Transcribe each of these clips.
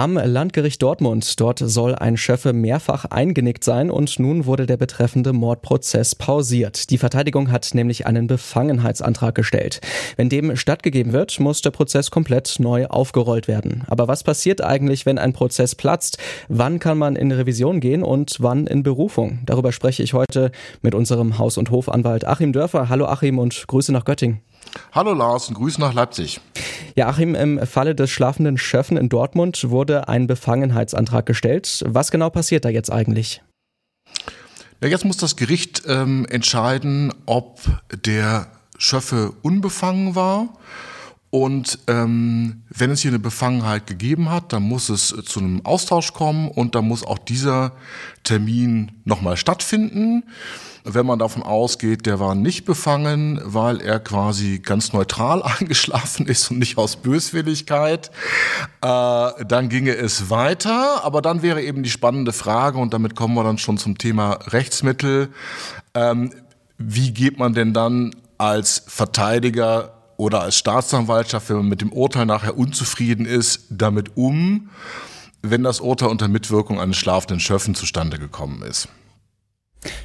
Am Landgericht Dortmund. Dort soll ein Schöffe mehrfach eingenickt sein und nun wurde der betreffende Mordprozess pausiert. Die Verteidigung hat nämlich einen Befangenheitsantrag gestellt. Wenn dem stattgegeben wird, muss der Prozess komplett neu aufgerollt werden. Aber was passiert eigentlich, wenn ein Prozess platzt? Wann kann man in Revision gehen und wann in Berufung? Darüber spreche ich heute mit unserem Haus- und Hofanwalt Achim Dörfer. Hallo Achim und Grüße nach Göttingen. Hallo Lars und Grüße nach Leipzig. Ja, Achim, im Falle des schlafenden Schöffen in Dortmund wurde ein Befangenheitsantrag gestellt. Was genau passiert da jetzt eigentlich? Ja, jetzt muss das Gericht ähm, entscheiden, ob der Schöffe unbefangen war. Und ähm, wenn es hier eine Befangenheit gegeben hat, dann muss es zu einem Austausch kommen und dann muss auch dieser Termin nochmal stattfinden. Wenn man davon ausgeht, der war nicht befangen, weil er quasi ganz neutral eingeschlafen ist und nicht aus Böswilligkeit, äh, dann ginge es weiter. Aber dann wäre eben die spannende Frage, und damit kommen wir dann schon zum Thema Rechtsmittel, ähm, wie geht man denn dann als Verteidiger oder als Staatsanwaltschaft, wenn man mit dem Urteil nachher unzufrieden ist, damit um, wenn das Urteil unter Mitwirkung eines schlafenden Schöffen zustande gekommen ist.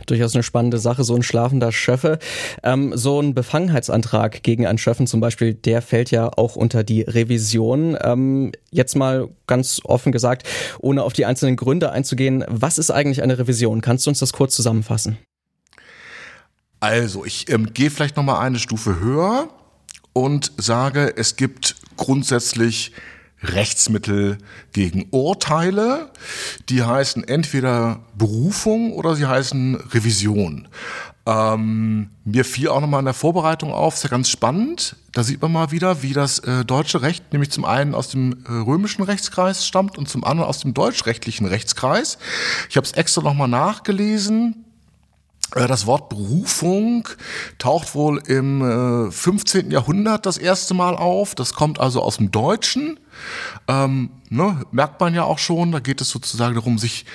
Durchaus eine spannende Sache, so ein schlafender Schöffe. Ähm, so ein Befangenheitsantrag gegen einen Schöffen zum Beispiel, der fällt ja auch unter die Revision. Ähm, jetzt mal ganz offen gesagt, ohne auf die einzelnen Gründe einzugehen, was ist eigentlich eine Revision? Kannst du uns das kurz zusammenfassen? Also, ich ähm, gehe vielleicht nochmal eine Stufe höher und sage, es gibt grundsätzlich Rechtsmittel gegen Urteile. Die heißen entweder Berufung oder sie heißen Revision. Ähm, mir fiel auch nochmal in der Vorbereitung auf, ist ja ganz spannend. Da sieht man mal wieder, wie das äh, deutsche Recht nämlich zum einen aus dem äh, römischen Rechtskreis stammt und zum anderen aus dem deutschrechtlichen Rechtskreis. Ich habe es extra nochmal nachgelesen. Äh, das Wort Berufung taucht wohl im 15. Äh, Jahrhundert das erste Mal auf. Das kommt also aus dem Deutschen. Ähm, ne, merkt man ja auch schon, da geht es sozusagen darum, sich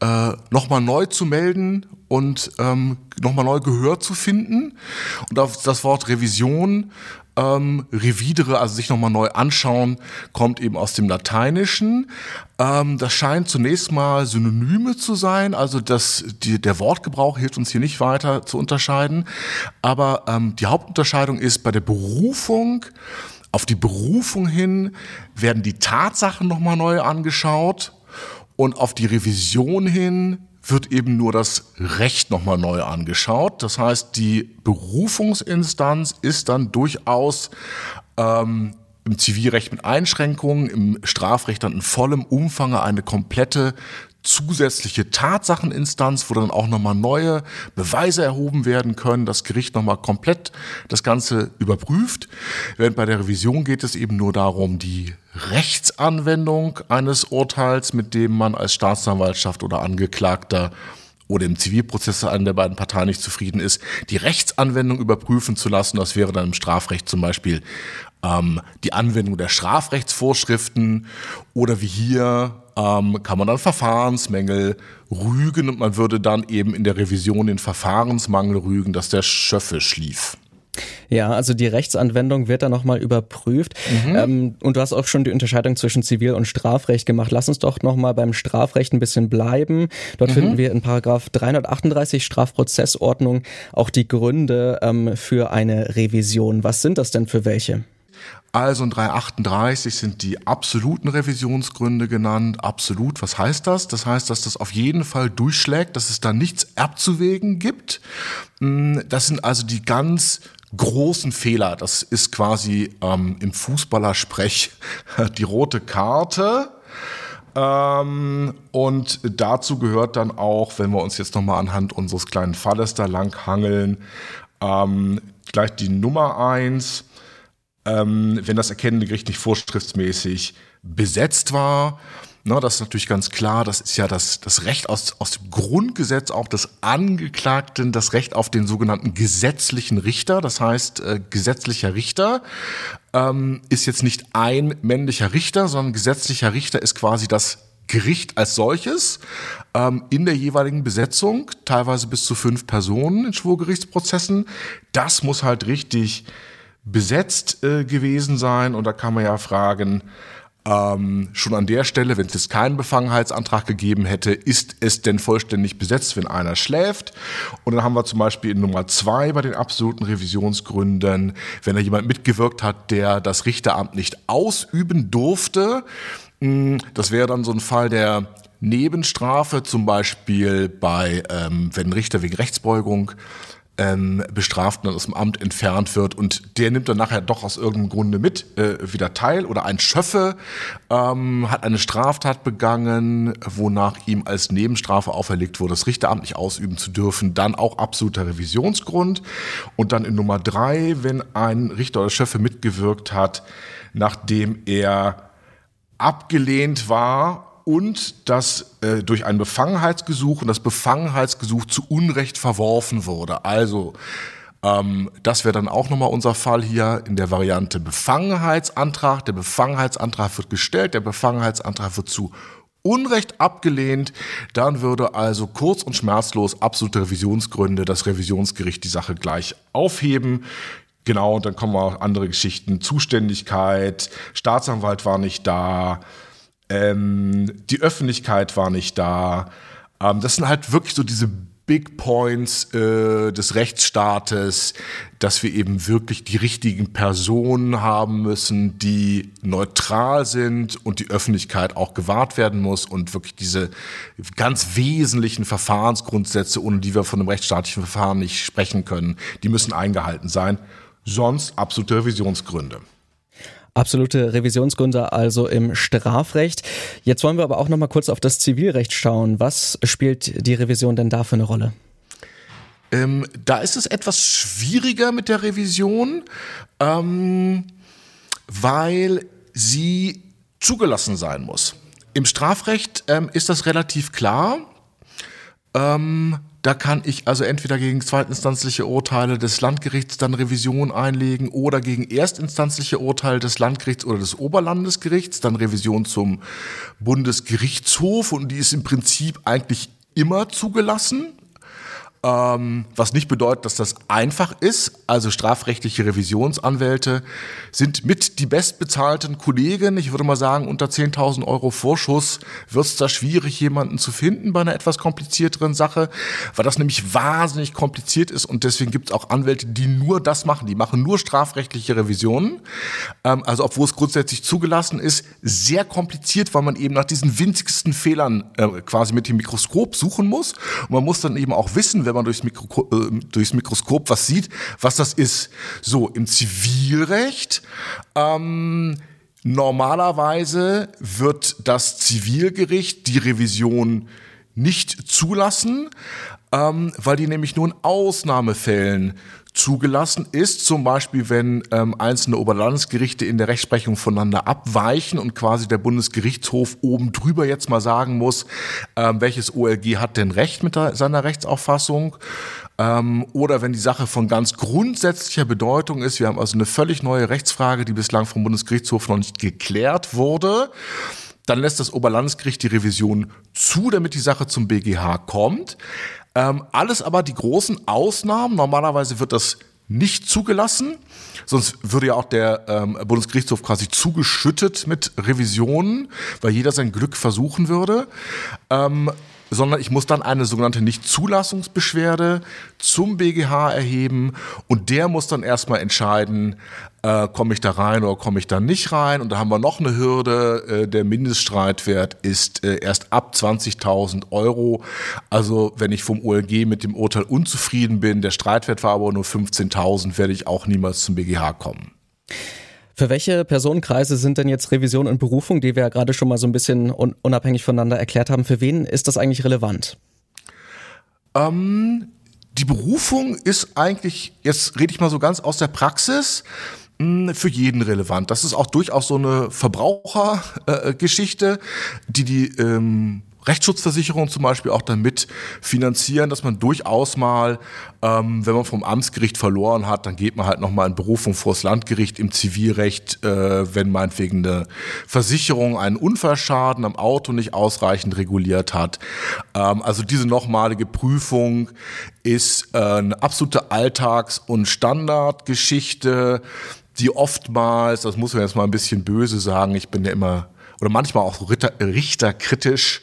äh, nochmal neu zu melden und ähm, nochmal neu Gehör zu finden. Und das Wort Revision ähm, revidere, also sich nochmal neu anschauen, kommt eben aus dem Lateinischen. Ähm, das scheint zunächst mal Synonyme zu sein, also das, die, der Wortgebrauch hilft uns hier nicht weiter zu unterscheiden. Aber ähm, die Hauptunterscheidung ist bei der Berufung, auf die Berufung hin werden die Tatsachen nochmal neu angeschaut und auf die Revision hin wird eben nur das Recht nochmal neu angeschaut. Das heißt, die Berufungsinstanz ist dann durchaus ähm, im Zivilrecht mit Einschränkungen, im Strafrecht dann in vollem Umfang eine komplette zusätzliche Tatsacheninstanz, wo dann auch nochmal neue Beweise erhoben werden können, das Gericht nochmal komplett das Ganze überprüft. Während bei der Revision geht es eben nur darum, die Rechtsanwendung eines Urteils, mit dem man als Staatsanwaltschaft oder Angeklagter oder im Zivilprozess einer der beiden Parteien nicht zufrieden ist, die Rechtsanwendung überprüfen zu lassen. Das wäre dann im Strafrecht zum Beispiel ähm, die Anwendung der Strafrechtsvorschriften oder wie hier ähm, kann man dann Verfahrensmängel rügen und man würde dann eben in der Revision den Verfahrensmangel rügen, dass der Schöffe schlief. Ja, also die Rechtsanwendung wird dann nochmal überprüft. Mhm. Ähm, und du hast auch schon die Unterscheidung zwischen Zivil- und Strafrecht gemacht. Lass uns doch nochmal beim Strafrecht ein bisschen bleiben. Dort mhm. finden wir in Paragraph 338 Strafprozessordnung auch die Gründe ähm, für eine Revision. Was sind das denn für welche? Also in 338 sind die absoluten Revisionsgründe genannt. Absolut, was heißt das? Das heißt, dass das auf jeden Fall durchschlägt, dass es da nichts abzuwägen gibt. Mm, das sind also die ganz großen Fehler. Das ist quasi ähm, im Fußballersprech die rote Karte. Ähm, und dazu gehört dann auch, wenn wir uns jetzt nochmal anhand unseres kleinen Falles da lang hangeln, ähm, gleich die Nummer eins, ähm, wenn das erkennende Gericht nicht vorschriftsmäßig besetzt war. Na, das ist natürlich ganz klar. Das ist ja das, das Recht aus, aus dem Grundgesetz auch des Angeklagten, das Recht auf den sogenannten gesetzlichen Richter. Das heißt, äh, gesetzlicher Richter ähm, ist jetzt nicht ein männlicher Richter, sondern gesetzlicher Richter ist quasi das Gericht als solches ähm, in der jeweiligen Besetzung, teilweise bis zu fünf Personen in Schwurgerichtsprozessen. Das muss halt richtig besetzt äh, gewesen sein. Und da kann man ja fragen, ähm, schon an der Stelle, wenn es jetzt keinen Befangenheitsantrag gegeben hätte, ist es denn vollständig besetzt, wenn einer schläft? Und dann haben wir zum Beispiel in Nummer zwei bei den absoluten Revisionsgründen, wenn da jemand mitgewirkt hat, der das Richteramt nicht ausüben durfte. Hm, das wäre dann so ein Fall der Nebenstrafe, zum Beispiel bei, ähm, wenn ein Richter wegen Rechtsbeugung ähm, Bestraften aus dem Amt entfernt wird. Und der nimmt dann nachher doch aus irgendeinem Grunde mit äh, wieder teil oder ein Schöffe ähm, hat eine Straftat begangen, wonach ihm als Nebenstrafe auferlegt wurde, das Richteramt nicht ausüben zu dürfen, dann auch absoluter Revisionsgrund. Und dann in Nummer drei, wenn ein Richter oder Schöffe mitgewirkt hat, nachdem er abgelehnt war und dass äh, durch ein Befangenheitsgesuch und das Befangenheitsgesuch zu Unrecht verworfen wurde. Also ähm, das wäre dann auch nochmal unser Fall hier in der Variante Befangenheitsantrag. Der Befangenheitsantrag wird gestellt, der Befangenheitsantrag wird zu Unrecht abgelehnt, dann würde also kurz und schmerzlos absolute Revisionsgründe das Revisionsgericht die Sache gleich aufheben. Genau, und dann kommen auch andere Geschichten. Zuständigkeit, Staatsanwalt war nicht da, ähm, die Öffentlichkeit war nicht da. Ähm, das sind halt wirklich so diese Big Points äh, des Rechtsstaates, dass wir eben wirklich die richtigen Personen haben müssen, die neutral sind und die Öffentlichkeit auch gewahrt werden muss und wirklich diese ganz wesentlichen Verfahrensgrundsätze, ohne die wir von einem rechtsstaatlichen Verfahren nicht sprechen können, die müssen eingehalten sein. Sonst absolute Revisionsgründe. Absolute Revisionsgründe also im Strafrecht. Jetzt wollen wir aber auch noch mal kurz auf das Zivilrecht schauen. Was spielt die Revision denn da für eine Rolle? Ähm, da ist es etwas schwieriger mit der Revision, ähm, weil sie zugelassen sein muss. Im Strafrecht ähm, ist das relativ klar. Da kann ich also entweder gegen zweitinstanzliche Urteile des Landgerichts dann Revision einlegen oder gegen erstinstanzliche Urteile des Landgerichts oder des Oberlandesgerichts dann Revision zum Bundesgerichtshof und die ist im Prinzip eigentlich immer zugelassen. Ähm, was nicht bedeutet, dass das einfach ist. Also strafrechtliche Revisionsanwälte sind mit die bestbezahlten Kollegen. Ich würde mal sagen, unter 10.000 Euro Vorschuss wird es da schwierig, jemanden zu finden bei einer etwas komplizierteren Sache, weil das nämlich wahnsinnig kompliziert ist und deswegen gibt es auch Anwälte, die nur das machen. Die machen nur strafrechtliche Revisionen. Ähm, also obwohl es grundsätzlich zugelassen ist, sehr kompliziert, weil man eben nach diesen winzigsten Fehlern äh, quasi mit dem Mikroskop suchen muss. Und man muss dann eben auch wissen, wenn man durchs, Mikro, äh, durchs Mikroskop was sieht, was das ist. So, im Zivilrecht ähm, normalerweise wird das Zivilgericht die Revision nicht zulassen, ähm, weil die nämlich nur in Ausnahmefällen zugelassen ist, zum Beispiel wenn ähm, einzelne Oberlandesgerichte in der Rechtsprechung voneinander abweichen und quasi der Bundesgerichtshof oben drüber jetzt mal sagen muss, ähm, welches OLG hat denn Recht mit der, seiner Rechtsauffassung. Ähm, oder wenn die Sache von ganz grundsätzlicher Bedeutung ist, wir haben also eine völlig neue Rechtsfrage, die bislang vom Bundesgerichtshof noch nicht geklärt wurde. Dann lässt das Oberlandesgericht die Revision zu, damit die Sache zum BGH kommt. Ähm, alles aber die großen Ausnahmen. Normalerweise wird das nicht zugelassen. Sonst würde ja auch der ähm, Bundesgerichtshof quasi zugeschüttet mit Revisionen, weil jeder sein Glück versuchen würde. Ähm, sondern ich muss dann eine sogenannte Nichtzulassungsbeschwerde zum BGH erheben und der muss dann erstmal entscheiden, äh, komme ich da rein oder komme ich da nicht rein. Und da haben wir noch eine Hürde, äh, der Mindeststreitwert ist äh, erst ab 20.000 Euro. Also wenn ich vom OLG mit dem Urteil unzufrieden bin, der Streitwert war aber nur 15.000, werde ich auch niemals zum BGH kommen. Für welche Personenkreise sind denn jetzt Revision und Berufung, die wir ja gerade schon mal so ein bisschen unabhängig voneinander erklärt haben, für wen ist das eigentlich relevant? Ähm, die Berufung ist eigentlich, jetzt rede ich mal so ganz aus der Praxis, für jeden relevant. Das ist auch durchaus so eine Verbrauchergeschichte, äh, die die ähm, Rechtsschutzversicherungen zum Beispiel auch damit finanzieren, dass man durchaus mal, ähm, wenn man vom Amtsgericht verloren hat, dann geht man halt nochmal in Berufung vor das Landgericht im Zivilrecht, äh, wenn meinetwegen eine Versicherung einen Unfallschaden am Auto nicht ausreichend reguliert hat. Ähm, also diese nochmalige Prüfung ist äh, eine absolute Alltags- und Standardgeschichte, die oftmals, das muss man jetzt mal ein bisschen böse sagen, ich bin ja immer oder manchmal auch Ritter, richterkritisch.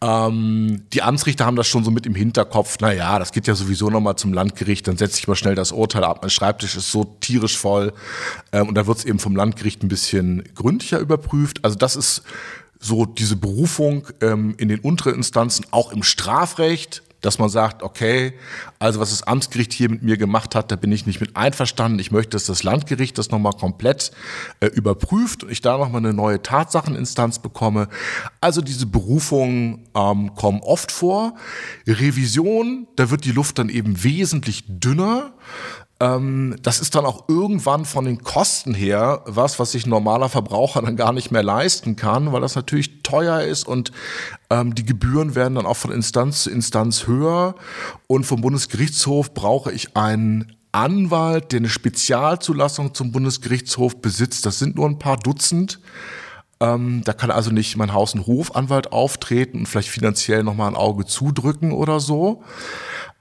Ähm, die Amtsrichter haben das schon so mit im Hinterkopf. Naja, das geht ja sowieso nochmal zum Landgericht, dann setze ich mal schnell das Urteil ab. Mein Schreibtisch ist so tierisch voll. Ähm, und da wird es eben vom Landgericht ein bisschen gründlicher überprüft. Also das ist so diese Berufung ähm, in den unteren Instanzen, auch im Strafrecht dass man sagt, okay, also was das Amtsgericht hier mit mir gemacht hat, da bin ich nicht mit einverstanden. Ich möchte, dass das Landgericht das nochmal komplett äh, überprüft und ich da nochmal eine neue Tatsacheninstanz bekomme. Also diese Berufungen ähm, kommen oft vor. Revision, da wird die Luft dann eben wesentlich dünner. Ähm, das ist dann auch irgendwann von den Kosten her was, was sich normaler Verbraucher dann gar nicht mehr leisten kann, weil das natürlich teuer ist und ähm, die Gebühren werden dann auch von Instanz zu Instanz höher. Und vom Bundesgerichtshof brauche ich einen Anwalt, der eine Spezialzulassung zum Bundesgerichtshof besitzt. Das sind nur ein paar Dutzend. Ähm, da kann also nicht mein Haus- und Hofanwalt auftreten und vielleicht finanziell nochmal ein Auge zudrücken oder so.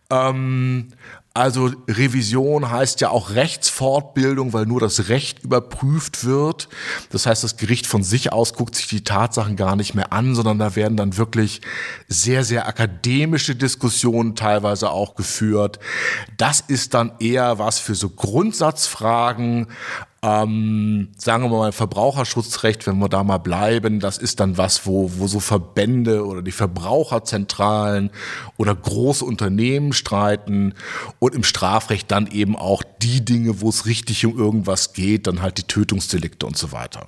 Ähm, also Revision heißt ja auch Rechtsfortbildung, weil nur das Recht überprüft wird. Das heißt, das Gericht von sich aus guckt sich die Tatsachen gar nicht mehr an, sondern da werden dann wirklich sehr, sehr akademische Diskussionen teilweise auch geführt. Das ist dann eher was für so Grundsatzfragen, ähm, sagen wir mal Verbraucherschutzrecht, wenn wir da mal bleiben, das ist dann was, wo, wo so Verbände oder die Verbraucherzentralen oder große Unternehmen streiten und im Strafrecht dann eben auch die Dinge, wo es richtig um irgendwas geht, dann halt die Tötungsdelikte und so weiter.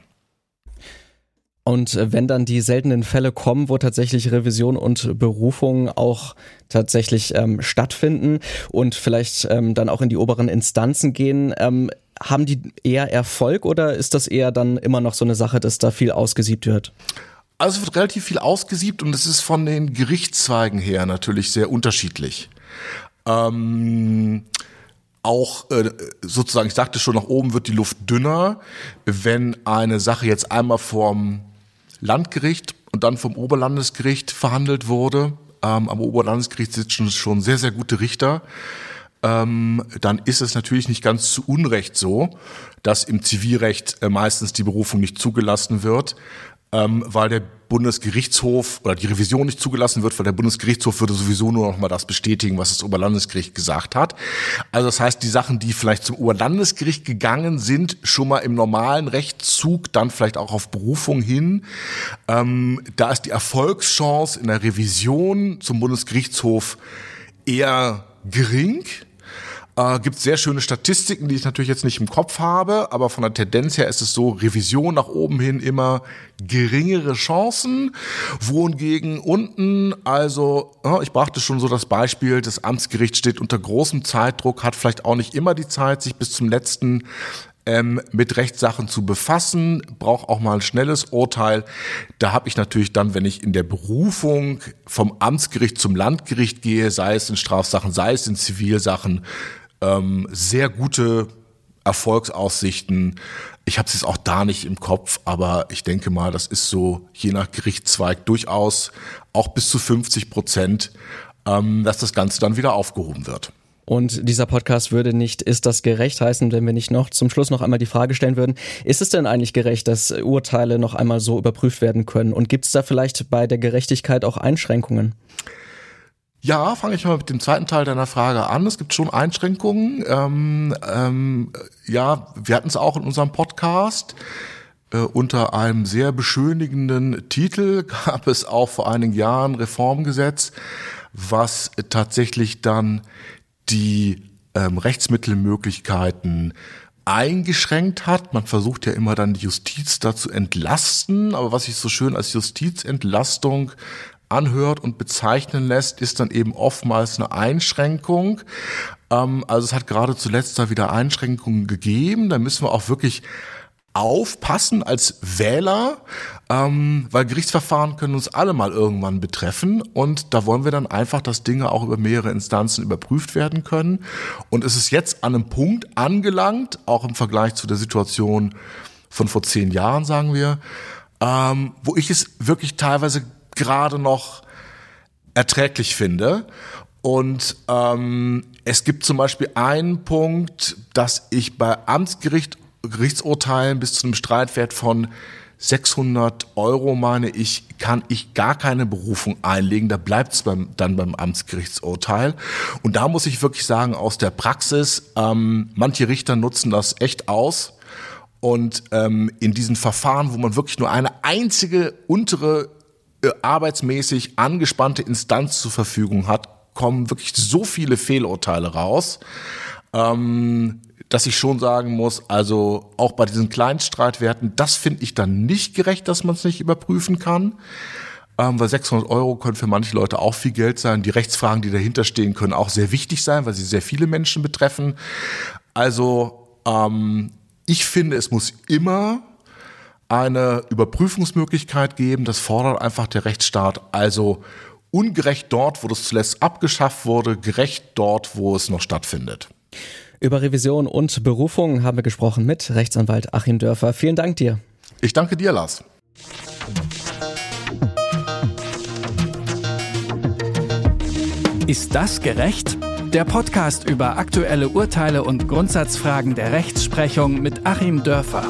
Und äh, wenn dann die seltenen Fälle kommen, wo tatsächlich Revision und Berufung auch tatsächlich ähm, stattfinden und vielleicht ähm, dann auch in die oberen Instanzen gehen, ähm, haben die eher Erfolg oder ist das eher dann immer noch so eine Sache, dass da viel ausgesiebt wird? Also es wird relativ viel ausgesiebt und es ist von den Gerichtszweigen her natürlich sehr unterschiedlich. Ähm, auch äh, sozusagen, ich sagte schon, nach oben wird die Luft dünner, wenn eine Sache jetzt einmal vom Landgericht und dann vom Oberlandesgericht verhandelt wurde. Ähm, am Oberlandesgericht sitzen schon sehr, sehr gute Richter ähm, dann ist es natürlich nicht ganz zu Unrecht so, dass im Zivilrecht äh, meistens die Berufung nicht zugelassen wird, ähm, weil der Bundesgerichtshof oder die Revision nicht zugelassen wird, weil der Bundesgerichtshof würde sowieso nur noch mal das bestätigen, was das Oberlandesgericht gesagt hat. Also das heißt, die Sachen, die vielleicht zum Oberlandesgericht gegangen sind, schon mal im normalen Rechtszug, dann vielleicht auch auf Berufung hin, ähm, da ist die Erfolgschance in der Revision zum Bundesgerichtshof eher gering. Äh, gibt sehr schöne Statistiken, die ich natürlich jetzt nicht im Kopf habe, aber von der Tendenz her ist es so, Revision nach oben hin immer geringere Chancen, wohingegen unten, also ich brachte schon so das Beispiel, das Amtsgericht steht unter großem Zeitdruck, hat vielleicht auch nicht immer die Zeit, sich bis zum letzten ähm, mit Rechtssachen zu befassen, braucht auch mal ein schnelles Urteil. Da habe ich natürlich dann, wenn ich in der Berufung vom Amtsgericht zum Landgericht gehe, sei es in Strafsachen, sei es in Zivilsachen, ähm, sehr gute Erfolgsaussichten. Ich habe es jetzt auch da nicht im Kopf, aber ich denke mal, das ist so je nach Gerichtszweig durchaus auch bis zu 50 Prozent, ähm, dass das Ganze dann wieder aufgehoben wird. Und dieser Podcast würde nicht Ist das gerecht heißen, wenn wir nicht noch zum Schluss noch einmal die Frage stellen würden, ist es denn eigentlich gerecht, dass Urteile noch einmal so überprüft werden können? Und gibt es da vielleicht bei der Gerechtigkeit auch Einschränkungen? Ja, fange ich mal mit dem zweiten Teil deiner Frage an. Es gibt schon Einschränkungen. Ähm, ähm, ja, wir hatten es auch in unserem Podcast. Äh, unter einem sehr beschönigenden Titel gab es auch vor einigen Jahren Reformgesetz, was tatsächlich dann die ähm, Rechtsmittelmöglichkeiten eingeschränkt hat. Man versucht ja immer dann die Justiz da zu entlasten, aber was sich so schön als Justizentlastung anhört und bezeichnen lässt, ist dann eben oftmals eine Einschränkung. Ähm, also es hat gerade zuletzt da wieder Einschränkungen gegeben. Da müssen wir auch wirklich aufpassen als Wähler, ähm, weil Gerichtsverfahren können uns alle mal irgendwann betreffen und da wollen wir dann einfach, dass Dinge auch über mehrere Instanzen überprüft werden können. Und es ist jetzt an einem Punkt angelangt, auch im Vergleich zu der Situation von vor zehn Jahren, sagen wir, ähm, wo ich es wirklich teilweise gerade noch erträglich finde. Und ähm, es gibt zum Beispiel einen Punkt, dass ich bei Amtsgericht Gerichtsurteilen bis zu einem Streitwert von 600 Euro, meine ich, kann ich gar keine Berufung einlegen. Da bleibt es dann beim Amtsgerichtsurteil. Und da muss ich wirklich sagen, aus der Praxis, ähm, manche Richter nutzen das echt aus. Und ähm, in diesen Verfahren, wo man wirklich nur eine einzige untere arbeitsmäßig angespannte Instanz zur Verfügung hat, kommen wirklich so viele Fehlurteile raus. Ähm, dass ich schon sagen muss, also auch bei diesen Kleinstreitwerten, das finde ich dann nicht gerecht, dass man es nicht überprüfen kann. Ähm, weil 600 Euro können für manche Leute auch viel Geld sein. Die Rechtsfragen, die dahinter stehen, können auch sehr wichtig sein, weil sie sehr viele Menschen betreffen. Also ähm, ich finde, es muss immer eine Überprüfungsmöglichkeit geben. Das fordert einfach der Rechtsstaat. Also ungerecht dort, wo das zuletzt abgeschafft wurde, gerecht dort, wo es noch stattfindet. Über Revision und Berufung haben wir gesprochen mit Rechtsanwalt Achim Dörfer. Vielen Dank dir. Ich danke dir, Lars. Ist das gerecht? Der Podcast über aktuelle Urteile und Grundsatzfragen der Rechtsprechung mit Achim Dörfer.